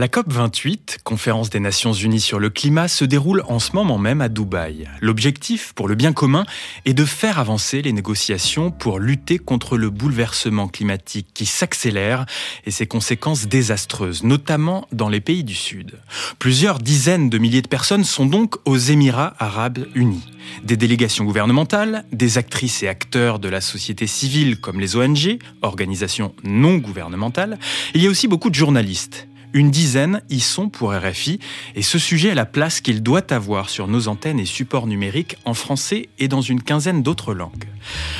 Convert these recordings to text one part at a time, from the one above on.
La COP28, conférence des Nations Unies sur le climat, se déroule en ce moment même à Dubaï. L'objectif, pour le bien commun, est de faire avancer les négociations pour lutter contre le bouleversement climatique qui s'accélère et ses conséquences désastreuses, notamment dans les pays du Sud. Plusieurs dizaines de milliers de personnes sont donc aux Émirats arabes unis. Des délégations gouvernementales, des actrices et acteurs de la société civile comme les ONG, organisations non gouvernementales. Il y a aussi beaucoup de journalistes. Une dizaine y sont pour RFI et ce sujet a la place qu'il doit avoir sur nos antennes et supports numériques en français et dans une quinzaine d'autres langues.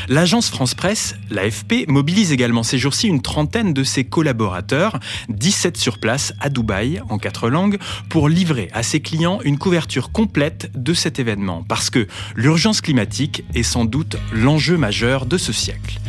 L'agence France Presse, l'AFP, mobilise également ces jours-ci une trentaine de ses collaborateurs, 17 sur place à Dubaï en quatre langues, pour livrer à ses clients une couverture complète de cet événement. Parce que l'urgence climatique est sans doute l'enjeu majeur de ce siècle.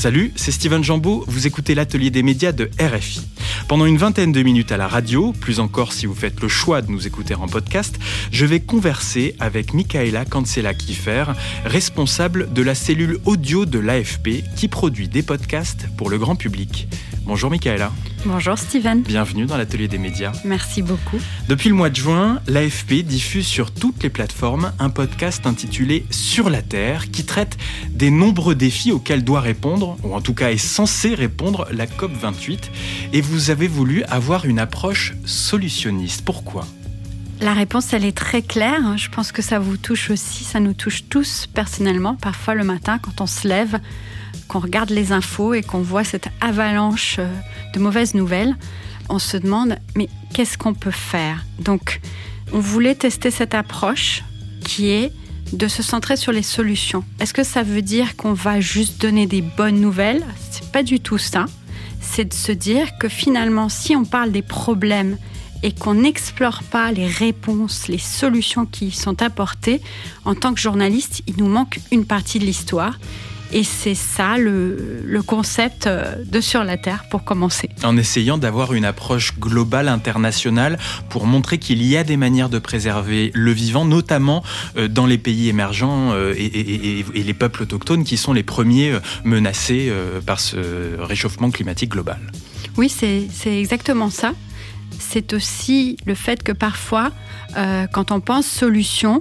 Salut, c'est Steven Jambeau, vous écoutez l'atelier des médias de RFI. Pendant une vingtaine de minutes à la radio, plus encore si vous faites le choix de nous écouter en podcast, je vais converser avec Michaela Cancela-Kiefer, responsable de la cellule audio de l'AFP qui produit des podcasts pour le grand public. Bonjour Michaela. Bonjour Steven. Bienvenue dans l'atelier des médias. Merci beaucoup. Depuis le mois de juin, l'AFP diffuse sur toutes les plateformes un podcast intitulé Sur la Terre qui traite des nombreux défis auxquels doit répondre, ou en tout cas est censé répondre, la COP28. Et vous avez voulu avoir une approche solutionniste. Pourquoi? La réponse, elle est très claire. Je pense que ça vous touche aussi, ça nous touche tous personnellement. Parfois le matin, quand on se lève, qu'on regarde les infos et qu'on voit cette avalanche euh, de mauvaises nouvelles, on se demande mais qu'est-ce qu'on peut faire? Donc, on voulait tester cette approche qui est de se centrer sur les solutions. Est-ce que ça veut dire qu'on va juste donner des bonnes nouvelles? C'est pas du tout ça. C'est de se dire que finalement, si on parle des problèmes et qu'on n'explore pas les réponses, les solutions qui sont apportées, en tant que journaliste, il nous manque une partie de l'histoire. Et c'est ça le, concept euh, de Sur la Terre pour commencer. En essayant d'avoir une approche globale, internationale, pour montrer qu'il y a des manières de préserver le vivant, notamment euh, dans les pays émergents euh, et, les peuples autochtones qui sont les premiers menacés par ce réchauffement climatique global. Oui, c'est exactement ça. C'est aussi le fait que parfois, quand on pense solutions,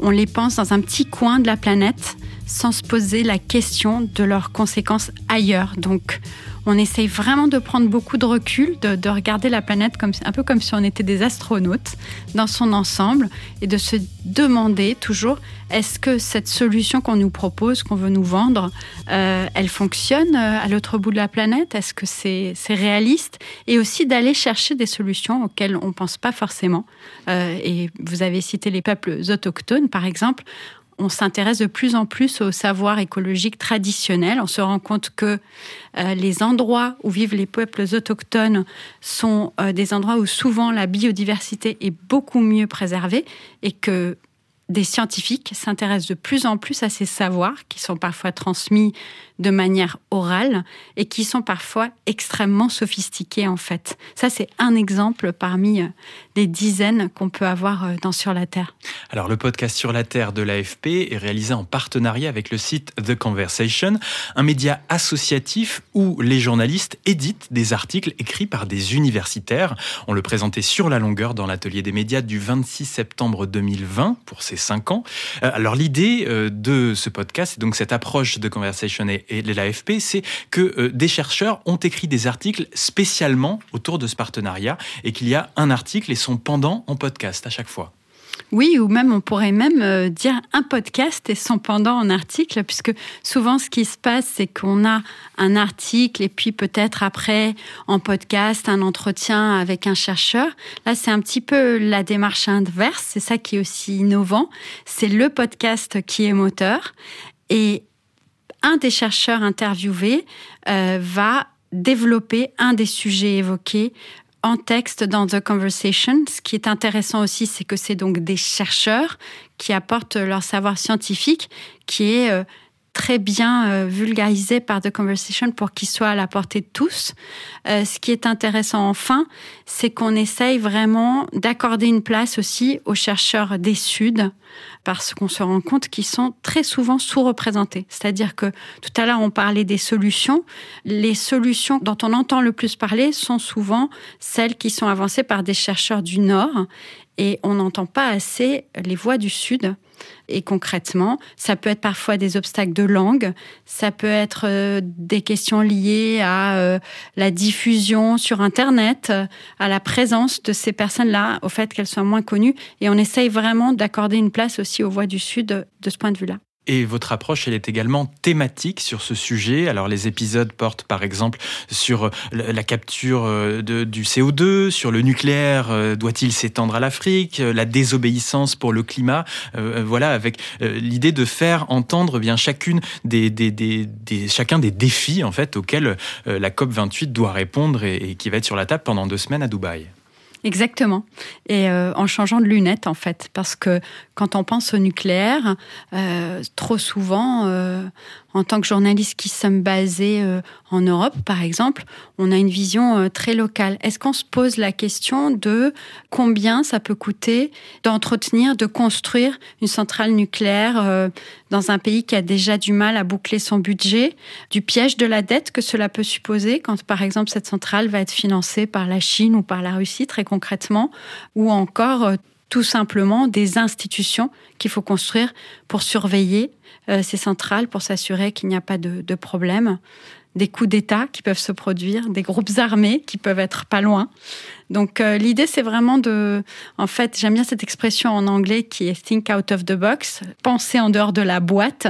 on les pense dans un petit coin de la planète sans se poser la question de leurs conséquences ailleurs. Donc, on essaye vraiment de prendre beaucoup de recul, de, regarder la planète un peu comme si on était des astronautes dans son ensemble et de se demander toujours est-ce que cette solution qu'on nous propose, qu'on veut nous vendre, euh, elle fonctionne euh, à l'autre bout de la planète? Est-ce que c'est réaliste? Et aussi d'aller chercher des solutions auxquelles on ne pense pas forcément. Euh, et vous avez cité les peuples autochtones, par exemple on s'intéresse de plus en plus au savoir écologique traditionnel. On se rend compte que euh, les endroits où vivent les peuples autochtones sont euh, des endroits où souvent la biodiversité est beaucoup mieux préservée et que des scientifiques s'intéressent de plus en plus à ces savoirs qui sont parfois transmis de manière orale et qui sont parfois extrêmement sophistiqués en fait. Ça c'est un exemple parmi euh, des dizaines qu'on peut avoir euh, dans Sur la Terre. Alors le podcast Sur la Terre de l'AFP est réalisé en partenariat avec le site The Conversation, un média associatif où les journalistes éditent des articles écrits par des universitaires. On le présentait sur la longueur dans l'atelier des médias du 26 septembre 2020 pour ses 5 ans. Euh, alors l'idée euh, de ce podcast, et donc cette approche de Conversation et, et de l'AFP, c'est que euh, des chercheurs ont écrit des articles spécialement autour de ce partenariat et qu'il y a un article et son pendant en podcast à chaque fois. Oui, ou même on pourrait même euh, dire un podcast et son pendant en article, puisque souvent ce qui se passe, c'est qu'on a un article et puis peut-être après en podcast un entretien avec un chercheur. Là, c'est un petit peu la démarche inverse, c'est ça qui est aussi innovant. C'est le podcast qui est moteur. Et un des chercheurs interviewés euh, va développer un des sujets évoqués en texte dans The Conversation. Ce qui est intéressant aussi, c'est que c'est donc des chercheurs qui apportent leur savoir scientifique, qui est euh, très bien euh, vulgarisé par The Conversation pour qu'il soit à la portée de tous. Euh, ce qui est intéressant enfin, c'est qu'on essaye vraiment d'accorder une place aussi aux chercheurs des Suds parce qu'on se rend compte qu'ils sont très souvent sous-représentés. C'est-à-dire que tout à l'heure, on parlait des solutions. Les solutions dont on entend le plus parler sont souvent celles qui sont avancées par des chercheurs du Nord et on n'entend pas assez les voix du Sud. Et concrètement, ça peut être parfois des obstacles de langue, ça peut être euh, des questions liées à euh, la diffusion sur Internet, à la présence de ces personnes-là, au fait qu'elles soient moins connues. Et on essaye vraiment d'accorder une place aussi aux voix du Sud de ce point de vue-là. Et votre approche, elle est également thématique sur ce sujet. Alors les épisodes portent par exemple sur euh, la capture euh, du CO2, sur le nucléaire, euh, doit-il s'étendre à l'Afrique, la désobéissance pour le climat. voilà, avec l'idée de faire entendre bien chacune des, des, des, des, chacun des défis en fait auxquels la COP 28 doit répondre et, et qui va être sur la table pendant deux semaines à Dubaï. Exactement. Et euh, en changeant de lunettes, en fait. Parce que quand on pense au nucléaire, euh, trop souvent, euh, en tant que journaliste qui sommes basés euh, en Europe, par exemple, on a une vision euh, très locale. Est-ce qu'on se pose la question de combien ça peut coûter d'entretenir, de construire une centrale nucléaire euh, dans un pays qui a déjà du mal à boucler son budget, du piège de la dette que cela peut supposer quand, par exemple, cette centrale va être financée par la Chine ou par la Russie, très concrètement, ou encore tout simplement des institutions qu'il faut construire pour surveiller euh, ces centrales pour s'assurer qu'il n'y a pas de, de problème, des coups d'État qui peuvent se produire, des groupes armés qui peuvent être pas loin. Donc euh, l'idée c'est vraiment de, en fait, j'aime bien cette expression en anglais qui est think out of the box, penser en dehors de la boîte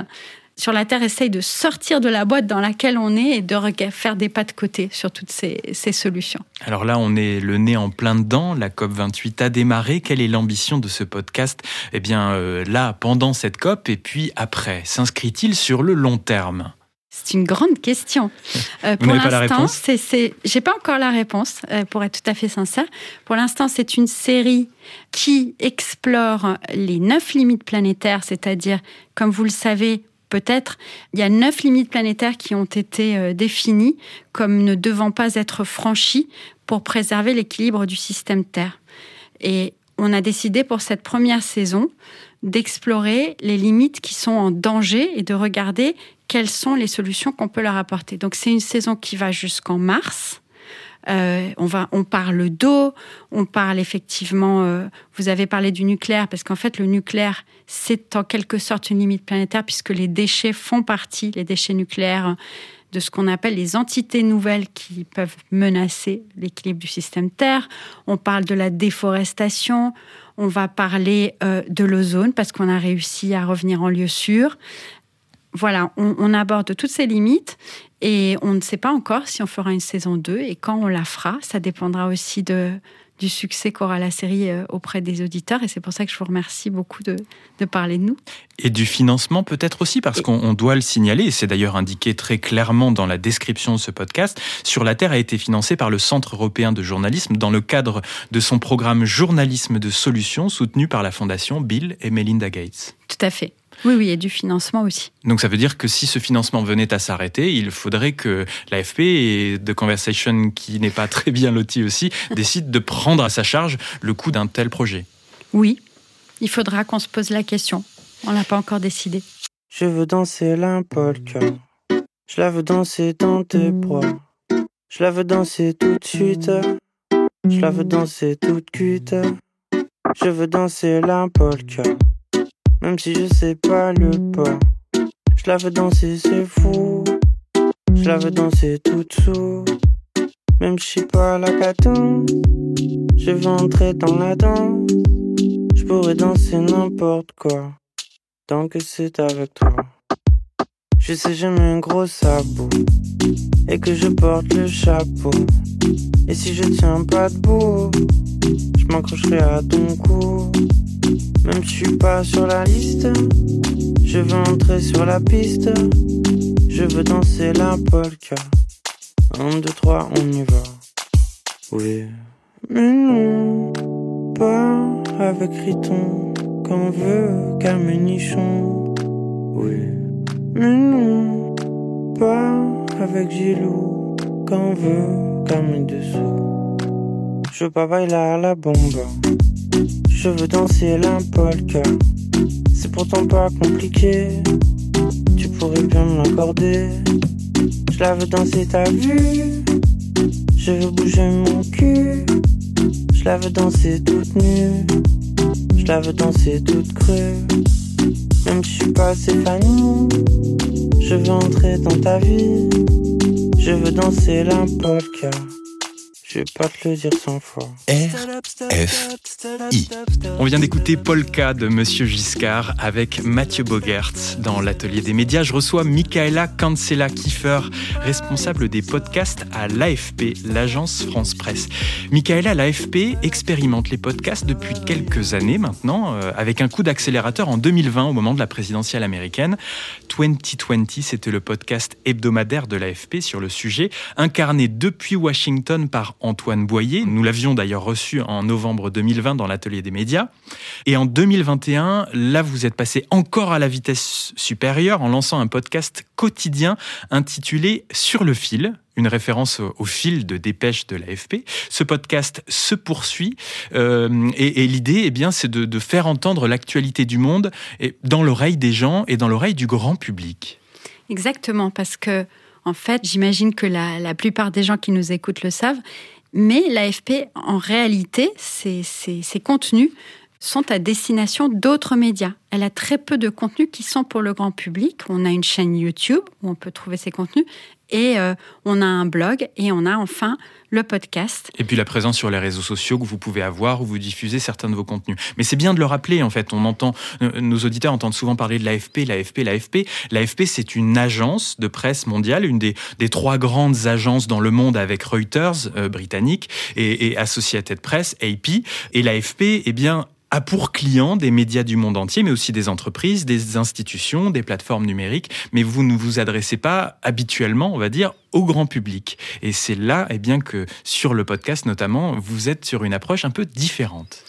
sur la Terre essaye de sortir de la boîte dans laquelle on est et de faire des pas de côté sur toutes ces, solutions. Alors là, on est le nez en plein dedans. La COP 28 a démarré. Quelle est l'ambition de ce podcast? Eh bien, euh, là, pendant cette COP et puis après, s'inscrit-il sur le long terme? C'est une grande question. Euh, Vous pour réponse? c'est, j'ai pas encore la réponse, euh, pour être tout à fait sincère. Pour l'instant, c'est une série qui explore les neuf limites planétaires, c'est-à-dire, comme vous le savez, peut-être, il y a neuf limites planétaires qui ont été euh, définies comme ne devant pas être franchies pour préserver l'équilibre du système Terre. Et on a décidé pour cette première saison d'explorer les limites qui sont en danger et de regarder quelles sont les solutions qu'on peut leur apporter. Donc c'est une saison qui va jusqu'en mars. Euh, on parle d'eau, on parle effectivement. Euh, vous avez parlé du nucléaire parce qu'en fait le nucléaire c'est en quelque sorte une limite planétaire puisque les déchets font partie, les déchets nucléaires, de ce qu'on appelle les entités nouvelles qui peuvent menacer l'équilibre du système Terre. On parle de la déforestation. On va parler euh, de l'ozone parce qu'on a réussi à revenir en lieu sûr voilà, on, aborde toutes ces limites et on ne sait pas encore si on fera une saison 2 et quand on la fera. Ça dépendra aussi de, du succès qu'aura la série euh, auprès des auditeurs et c'est pour ça que je vous remercie beaucoup de, parler de nous. Et du financement peut-être aussi parce qu'on doit le signaler et c'est d'ailleurs indiqué très clairement dans la description de ce podcast. Sur la Terre a été financé par le Centre européen de journalisme dans le cadre de son programme Journalisme de solutions soutenu par la fondation Bill et Melinda Gates. Tout à fait. Oui, oui, et du financement aussi. Donc ça veut dire que si ce financement venait à s'arrêter, il faudrait que l'AFP et The Conversation, qui n'est pas très bien loti aussi, décident de prendre à sa charge le coût d'un tel projet. Oui, il faudra qu'on se pose la question. On l'a pas encore décidé. Je veux danser la Je la veux danser dans tes bras. Je la veux danser tout de suite. Je la veux danser toute cuite. Je veux danser la polka. Même si je sais pas le pas. Je la veux danser, c'est fou. Je la veux danser toute sous. Même si je suis pas la caton. Je veux entrer dans la danse. Je pourrais danser n'importe quoi. Tant que c'est avec toi. Je sais, j'ai un gros sabot. Et que je porte le chapeau. Et si je tiens pas debout, je m'accrocherai à ton cou. Même si je suis pas sur la liste, je veux entrer sur la piste. Je veux danser la polka. Un, deux, trois, on y va. Oui, mais non, pas avec Riton, qu'on veut nichon. Oui, Mais non, pas avec Gilou, quand on veut calmer dessous. Je veux pas bailer la bombe, je veux danser la polka. C'est pourtant pas compliqué, tu pourrais bien me l'accorder. Je la veux danser, ta vue, je veux bouger mon cul. Je la veux danser toute nue, je la veux danser toute crue. Même si je suis pas Stéphanie, je veux entrer dans ta vie. Je veux danser la polka. Je vais pas te le dire 100 fois. I. On vient d'écouter Polka de Monsieur Giscard avec Mathieu Bogert. Dans l'atelier des médias, je reçois Michaela Cancela Kiefer, responsable des podcasts à l'AFP, l'agence France Presse. Michaela, l'AFP expérimente les podcasts depuis quelques années maintenant, euh, avec un coup d'accélérateur en 2020 au moment de la présidentielle américaine. 2020, c'était le podcast hebdomadaire de l'AFP sur le sujet, incarné depuis Washington par Antoine Boyer. Nous l'avions d'ailleurs reçu en novembre 2020 dans l'atelier des médias. Et en 2021, là, vous êtes passé encore à la vitesse supérieure en lançant un podcast quotidien intitulé Sur le fil, une référence au fil de dépêche de l'AFP. Ce podcast se poursuit euh, et, l'idée, eh bien, c'est de, faire entendre l'actualité du monde dans l'oreille des gens et dans l'oreille du grand public. Exactement, parce que en fait, j'imagine que la, plupart des gens qui nous écoutent le savent, mais l'AFP, en réalité, ses, ses, ses sont à destination d'autres médias. Elle a très peu de contenus qui sont pour le grand public. On a une chaîne YouTube où on peut trouver ses contenus et euh, on a un blog et on a enfin le podcast. Et puis la présence sur les réseaux sociaux que vous pouvez avoir où vous diffusez certains de vos contenus. Mais c'est bien de le rappeler en fait. On entend, euh, nos auditeurs entendent souvent parler de l'AFP, l'AFP, l'AFP. L'AFP c'est une agence de presse mondiale, une des, des, trois grandes agences dans le monde avec Reuters euh, britannique et, et Associated Press, AP. Et l'AFP, eh bien a pour clients des médias du monde entier, mais aussi des entreprises, des institutions, des plateformes numériques. Mais vous ne vous adressez pas habituellement, on va dire, au grand public. Et c'est là, eh bien, que sur le podcast notamment, vous êtes sur une approche un peu différente.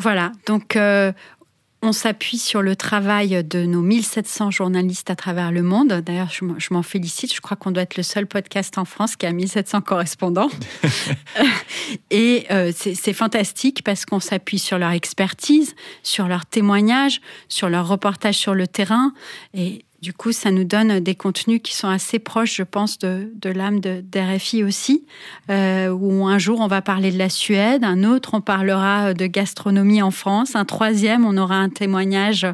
Voilà. Donc, euh, on s'appuie sur le travail de nos 1700 journalistes à travers le monde. D'ailleurs, je m'en félicite. Je crois qu'on doit être le seul podcast en France qui a 1700 correspondants. Et euh, c'est fantastique parce qu'on s'appuie sur leur expertise, sur leurs témoignages, sur leurs reportages sur le terrain. Et du coup, ça nous donne des contenus qui sont assez proches, je pense, de, de l'âme d'RFI aussi, euh, où un jour on va parler de la Suède, un autre on parlera de gastronomie en France, un troisième on aura un témoignage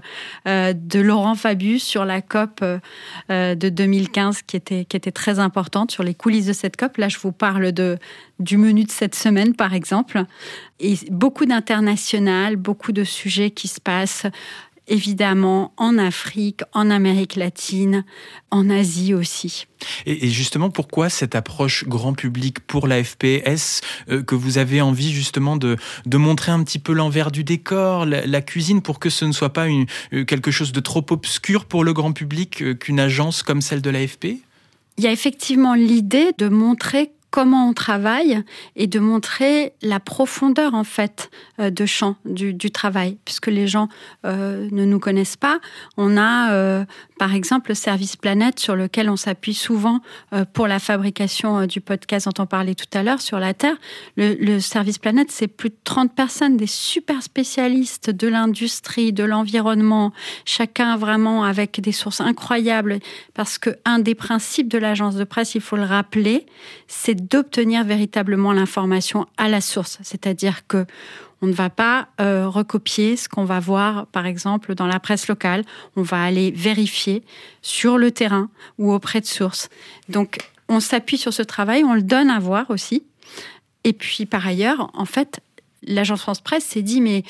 euh, de Laurent Fabius sur la COP euh, de 2015 qui était, qui était très importante, sur les coulisses de cette COP. Là, je vous parle de, du menu de cette semaine, par exemple. Et beaucoup d'international, beaucoup de sujets qui se passent évidemment en Afrique, en Amérique latine, en Asie aussi. Et, justement, pourquoi cette approche grand public pour la FPS euh, que vous avez envie justement de, de montrer un petit peu l'envers du décor, la, la, cuisine, pour que ce ne soit pas une, euh, quelque chose de trop obscur pour le grand public euh, qu'une agence comme celle de l'AFP? Il y a effectivement l'idée de montrer comment on travaille et de montrer la profondeur en fait euh, de champ du, travail, puisque les gens euh, ne nous connaissent pas. On a euh, par exemple le service Planète sur lequel on s'appuie souvent pour la fabrication du podcast dont on parlait tout à l'heure sur la Terre. Le, le service Planète, c'est plus de 30 personnes, des super spécialistes de l'industrie, de l'environnement, chacun vraiment avec des sources incroyables, parce que un des principes de l'agence de presse, il faut le rappeler, c'est d'obtenir véritablement l'information à la source. C'est-à-dire que on ne va pas euh, recopier ce qu'on va voir, par exemple, dans la presse locale. On va aller vérifier sur le terrain ou auprès de sources. Donc, on s'appuie sur ce travail, on le donne à voir aussi. Et puis, par ailleurs, en fait, l'agence France Presse s'est dit, mais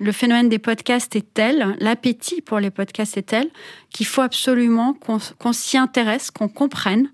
le phénomène des podcasts est tel, l'appétit pour les podcasts est tel, qu'il faut absolument qu'on qu s'y intéresse, qu'on comprenne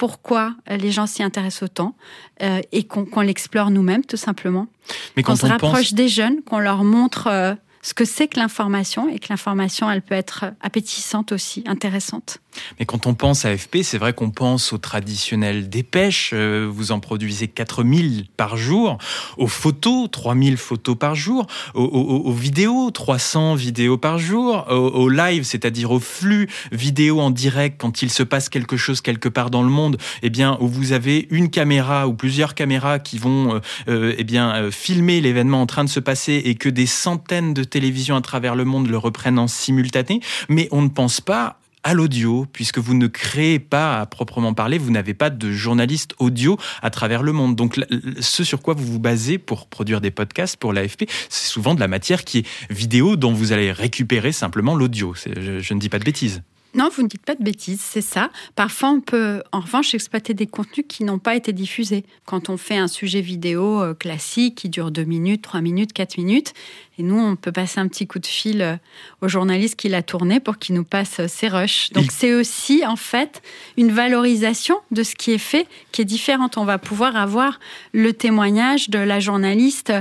pourquoi les gens s'y intéressent autant euh, et qu'on qu l'explore nous-mêmes, tout simplement. Mais quand on se rapproche pense... des jeunes, qu'on leur montre euh, ce que c'est que l'information et que l'information, elle peut être appétissante aussi, intéressante. Mais quand on pense à AFP, c'est vrai qu'on pense aux traditionnelles dépêches. Euh, vous en produisez 4000 par jour. Aux photos, 3000 photos par jour. Aux, vidéos, 300 vidéos par jour. Aux, live, c'est-à-dire au flux vidéo en direct quand il se passe quelque chose quelque part dans le monde, eh bien, où vous avez une caméra ou plusieurs caméras qui vont euh, euh, eh bien, filmer l'événement en train de se passer et que des centaines de télévisions à travers le monde le reprennent en simultané. Mais on ne pense pas à l'audio, puisque vous ne créez pas à proprement parler, vous n'avez pas de journaliste audio à travers le monde. Donc ce sur quoi vous vous basez pour produire des podcasts pour l'AFP, c'est souvent de la matière qui est vidéo dont vous allez récupérer simplement l'audio. Je, je ne dis pas de bêtises. Non, vous ne dites pas de bêtises, c'est ça. Parfois, on peut en revanche exploiter des contenus qui n'ont pas été diffusés. Quand on fait un sujet vidéo euh, classique qui dure 2 minutes, 3 minutes, 4 minutes, et nous, on peut passer un petit coup de fil euh, au journaliste qui l'a tourné pour qu'il nous passe euh, ses rushs. Donc, c'est aussi, en fait, une valorisation de ce qui est fait qui est différente. On va pouvoir avoir le témoignage de la journaliste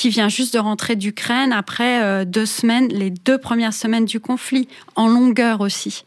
qui vient juste de rentrer d'Ukraine après euh, deux semaines, les deux premières semaines du conflit, en longueur aussi.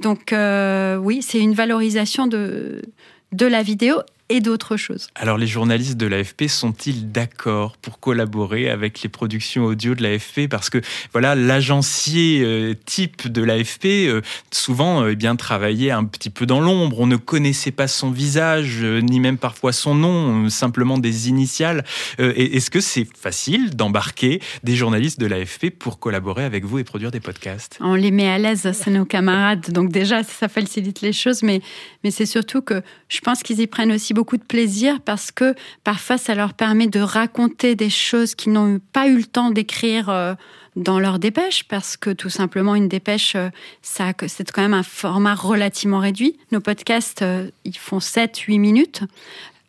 Donc euh, oui, c'est une valorisation de, de la vidéo et d'autres choses. Alors les journalistes de l'AFP sont-ils d'accord pour collaborer avec les productions audio de l'AFP Parce que voilà, l'agencier euh, type de l'AFP, euh, souvent euh, eh bien travaillait un petit peu dans l'ombre. On ne connaissait pas son visage, ni même parfois son nom, simplement des initiales. Est-ce que c'est facile d'embarquer des journalistes de l'AFP pour collaborer avec vous et produire des podcasts? On les met à l'aise, c'est nos camarades. Donc déjà, ça facilite les choses, mais, mais c'est surtout que je pense qu'ils y prennent aussi beaucoup de plaisir parce que parfois ça leur permet de raconter des choses qu'ils n'ont pas eu le temps d'écrire euh, dans leur dépêche parce que tout simplement une dépêche euh, ça c'est quand même un format relativement réduit. Nos podcasts euh, ils font 7 8 minutes.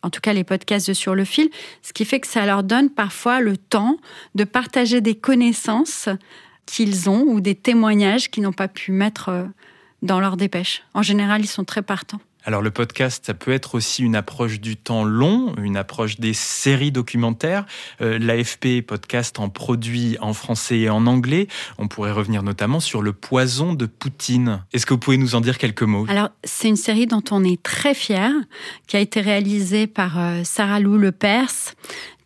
En tout cas, les podcasts de Sur le fil, ce qui fait que ça leur donne parfois le temps de partager des connaissances qu'ils ont ou des témoignages qu'ils n'ont pas pu mettre dans leur dépêche. En général, ils sont très partants. Alors le podcast, ça peut être aussi une approche du temps long, une approche des séries documentaires. Euh, L'AFP podcast en produit en français et en anglais. On pourrait revenir notamment sur le poison de Poutine. Est-ce que vous pouvez nous en dire quelques mots? Alors c'est une série dont on est très fier, qui a été réalisée par euh, Sarah Lou Lepers.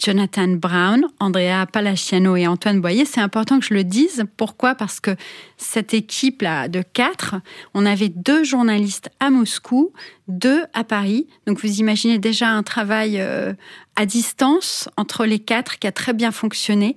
Jonathan Brown, Andrea Palaciano et Antoine Boyer. C'est important que je le dise. Pourquoi? Parce que cette équipe-là de quatre, on avait deux journalistes à Moscou, deux à Paris. Donc vous imaginez déjà un travail euh, à distance entre les quatre qui a très bien fonctionné.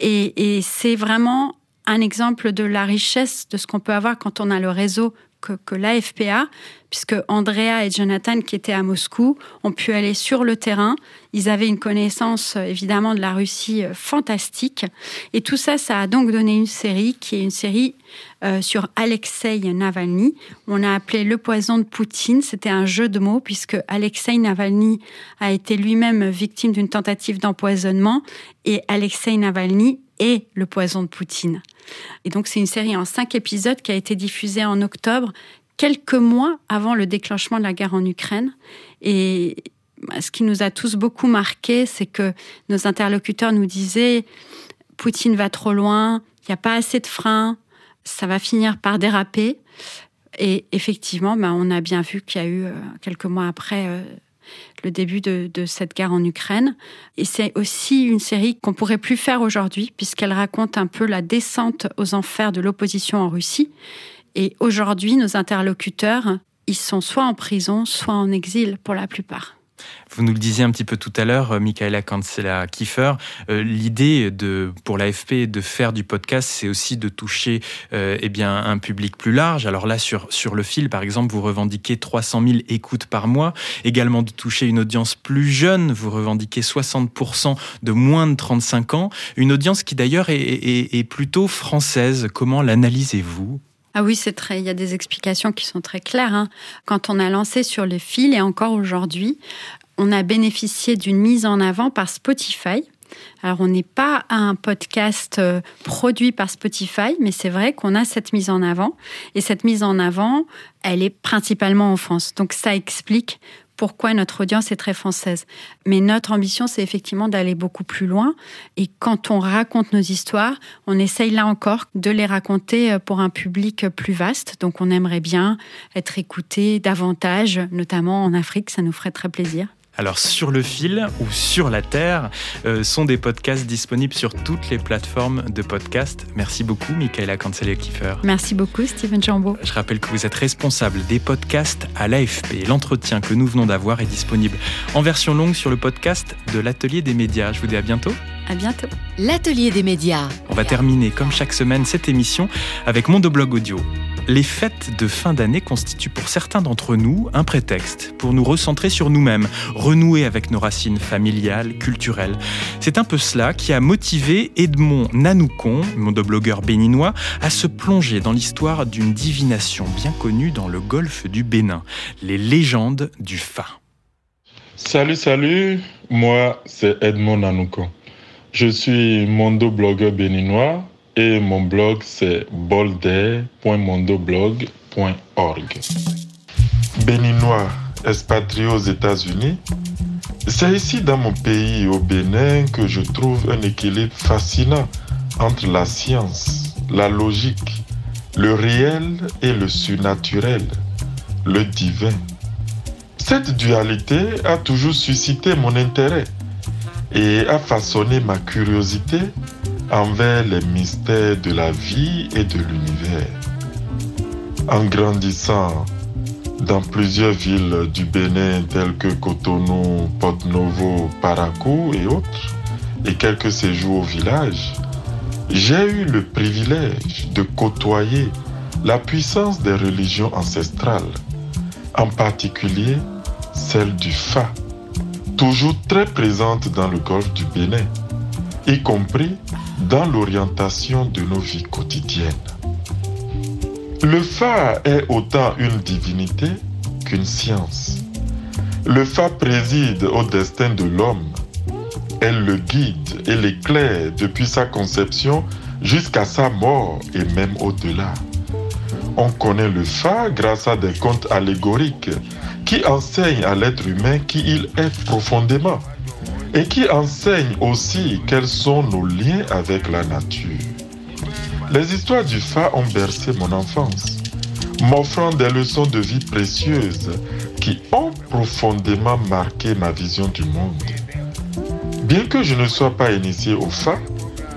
Et, et c'est vraiment un exemple de la richesse de ce qu'on peut avoir quand on a le réseau que, que l'AFPA, puisque Andrea et Jonathan, qui étaient à Moscou, ont pu aller sur le terrain. Ils avaient une connaissance, euh, évidemment, de la Russie euh, fantastique. Et tout ça, ça a donc donné une série qui est une série euh, sur Alexei Navalny. On a appelé Le poison de Poutine. C'était un jeu de mots, puisque Alexei Navalny a été lui-même victime d'une tentative d'empoisonnement. Et Alexei Navalny est le poison de Poutine. Et donc, c'est une série en cinq épisodes qui a été diffusée en octobre, quelques mois avant le déclenchement de la guerre en Ukraine. Et bah, ce qui nous a tous beaucoup marqué, c'est que nos interlocuteurs nous disaient Poutine va trop loin, il n'y a pas assez de freins, ça va finir par déraper. Et effectivement, bah, on a bien vu qu'il y a eu, euh, quelques mois après, euh, le début de, cette guerre en Ukraine. Et c'est aussi une série qu'on pourrait plus faire aujourd'hui, puisqu'elle raconte un peu la descente aux enfers de l'opposition en Russie. Et aujourd'hui, nos interlocuteurs, ils sont soit en prison, soit en exil pour la plupart. Vous nous le disiez un petit peu tout à l'heure, euh, Michaela Cancela Kiefer, euh, l'idée de pour l'AFP de faire du podcast, c'est aussi de toucher euh, eh un public plus large. Alors là, sur le fil, par exemple, vous revendiquez 300 000 écoutes par mois, également de toucher une audience plus jeune. Vous revendiquez 60% de moins de 35 ans, une audience qui d'ailleurs est plutôt française. Comment l'analysez-vous? Ah oui, c'est très. Il y a des explications qui sont très claires. Hein. Quand on a lancé sur le fil et encore aujourd'hui, on a bénéficié d'une mise en avant par Spotify. Alors, on n'est pas un podcast euh, produit par Spotify, mais c'est vrai qu'on a cette mise en avant. Et cette mise en avant, elle est principalement en France. Donc, ça explique pourquoi notre audience est très française. Mais notre ambition, c'est effectivement d'aller beaucoup plus loin. Et quand on raconte nos histoires, on essaye là encore de les raconter euh, pour un public plus vaste. Donc on aimerait bien être écouté davantage, notamment en Afrique, ça nous ferait très plaisir. Alors sur le fil ou sur la terre euh, sont des podcasts disponibles sur toutes les plateformes de podcast. Merci beaucoup Michaela Cancel-Kiefer. Merci beaucoup Steven Jambeau. Je rappelle que vous êtes responsable des podcasts à l'AFP. L'entretien que nous venons d'avoir est disponible en version longue sur le podcast de l'Atelier des médias. Je vous dis à bientôt. À bientôt. L'Atelier des médias. On va terminer comme chaque semaine cette émission avec Mondoblog Audio. Les fêtes de fin d'année constituent pour certains d'entre nous un prétexte pour nous recentrer sur nous-mêmes, renouer avec nos racines familiales, culturelles. C'est un peu cela qui a motivé Edmond Nanoukon, mondoblogueur béninois, à se plonger dans l'histoire d'une divination bien connue dans le golfe du Bénin, les légendes du Fa. Salut, salut, moi c'est Edmond Nanoukon. Je suis mondoblogueur béninois et mon blog c'est bolder.mondoblog.org. Béninois expatrié aux États-Unis, c'est ici dans mon pays, au Bénin, que je trouve un équilibre fascinant entre la science, la logique, le réel et le surnaturel, le divin. Cette dualité a toujours suscité mon intérêt et a façonné ma curiosité envers les mystères de la vie et de l'univers. En grandissant dans plusieurs villes du Bénin telles que Cotonou, Porto-Novo, Parakou et autres, et quelques séjours au village, j'ai eu le privilège de côtoyer la puissance des religions ancestrales, en particulier celle du Fa, toujours très présente dans le golfe du Bénin, y compris dans l'orientation de nos vies quotidiennes. Le Fa est autant une divinité qu'une science. Le Fa préside au destin de l'homme. Elle le guide et l'éclaire depuis sa conception jusqu'à sa mort et même au-delà. On connaît le Fa grâce à des contes allégoriques qui enseignent à l'être humain qui il est profondément et qui enseigne aussi quels sont nos liens avec la nature. Les histoires du Fa ont bercé mon enfance, m'offrant des leçons de vie précieuses qui ont profondément marqué ma vision du monde. Bien que je ne sois pas initié au Fa,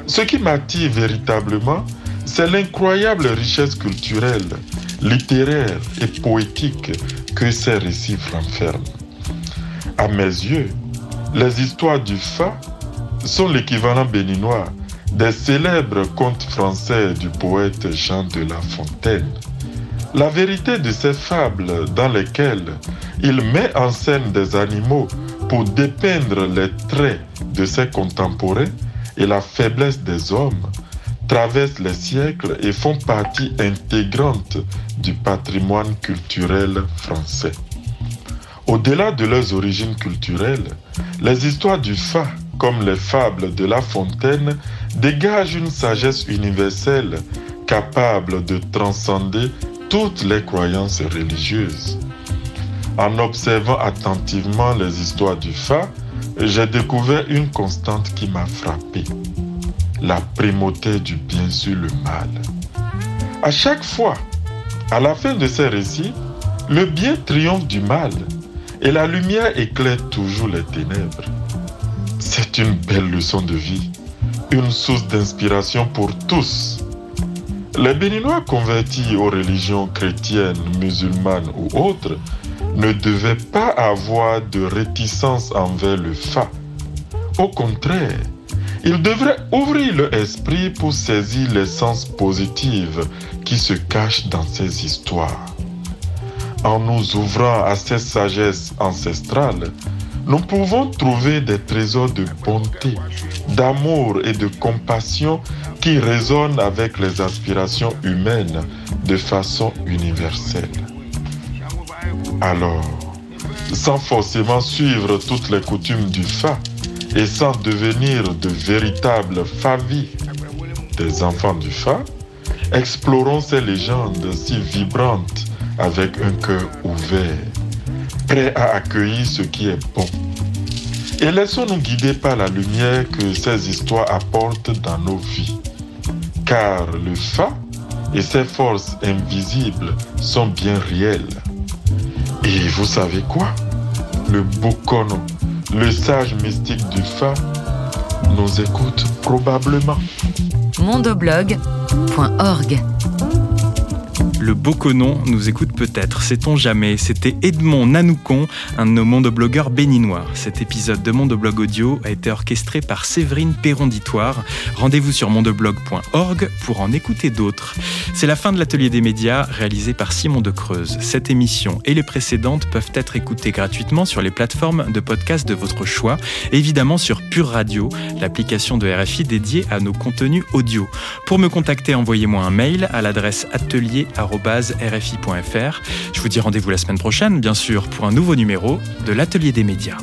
ce qui m'attire véritablement, c'est l'incroyable richesse culturelle, littéraire et poétique que ces récits renferment. À mes yeux, les histoires du Fa sont l'équivalent béninois des célèbres contes français du poète Jean de La Fontaine. La vérité de ces fables dans lesquelles il met en scène des animaux pour dépeindre les traits de ses contemporains et la faiblesse des hommes traversent les siècles et font partie intégrante du patrimoine culturel français. Au-delà de leurs origines culturelles, les histoires du Fa, comme les fables de La Fontaine, dégagent une sagesse universelle capable de transcender toutes les croyances religieuses. En observant attentivement les histoires du Fa, j'ai découvert une constante qui m'a frappé. La primauté du bien sur le mal. À chaque fois, à la fin de ces récits, le bien triomphe du mal et la lumière éclaire toujours les ténèbres. C'est une belle leçon de vie, une source d'inspiration pour tous. Les Béninois convertis aux religions chrétiennes, musulmanes ou autres ne devaient pas avoir de réticence envers le Fa. Au contraire, ils devraient ouvrir leur esprit pour saisir l'essence positive qui se cache dans ces histoires en nous ouvrant à cette sagesse ancestrale, nous pouvons trouver des trésors de bonté, d'amour et de compassion qui résonnent avec les aspirations humaines de façon universelle. Alors, sans forcément suivre toutes les coutumes du Fa et sans devenir de véritables favis des enfants du Fa, explorons ces légendes si vibrantes avec un cœur ouvert. prêt à accueillir ce qui est bon. Et laissons-nous guider par la lumière que ces histoires apportent dans nos vies. Car le Fa et ses forces invisibles sont bien réelles. Et vous savez quoi? Le Bokono, le sage mystique du Fa, nous écoute probablement. mondoblog.org le Boconon nous écoute peut-être, sait-on jamais. C'était Edmond Nanoukon, un de nos mondoblogueurs béninois. Cet épisode de Mondoblog Audio a été orchestré par Séverine Perronditoire. Rendez-vous sur mondoblog.org pour en écouter d'autres. C'est la fin de l'atelier des médias réalisé par Simon de Creuse. Cette émission et les précédentes peuvent être écoutées gratuitement sur les plateformes de podcast de votre choix, évidemment sur Pure Radio, l'application de RFI dédiée à nos contenus audio. Pour me contacter, envoyez-moi un mail à l'adresse atelier Je vous dis rendez-vous la semaine prochaine, bien sûr, pour un nouveau numéro de l'Atelier des médias.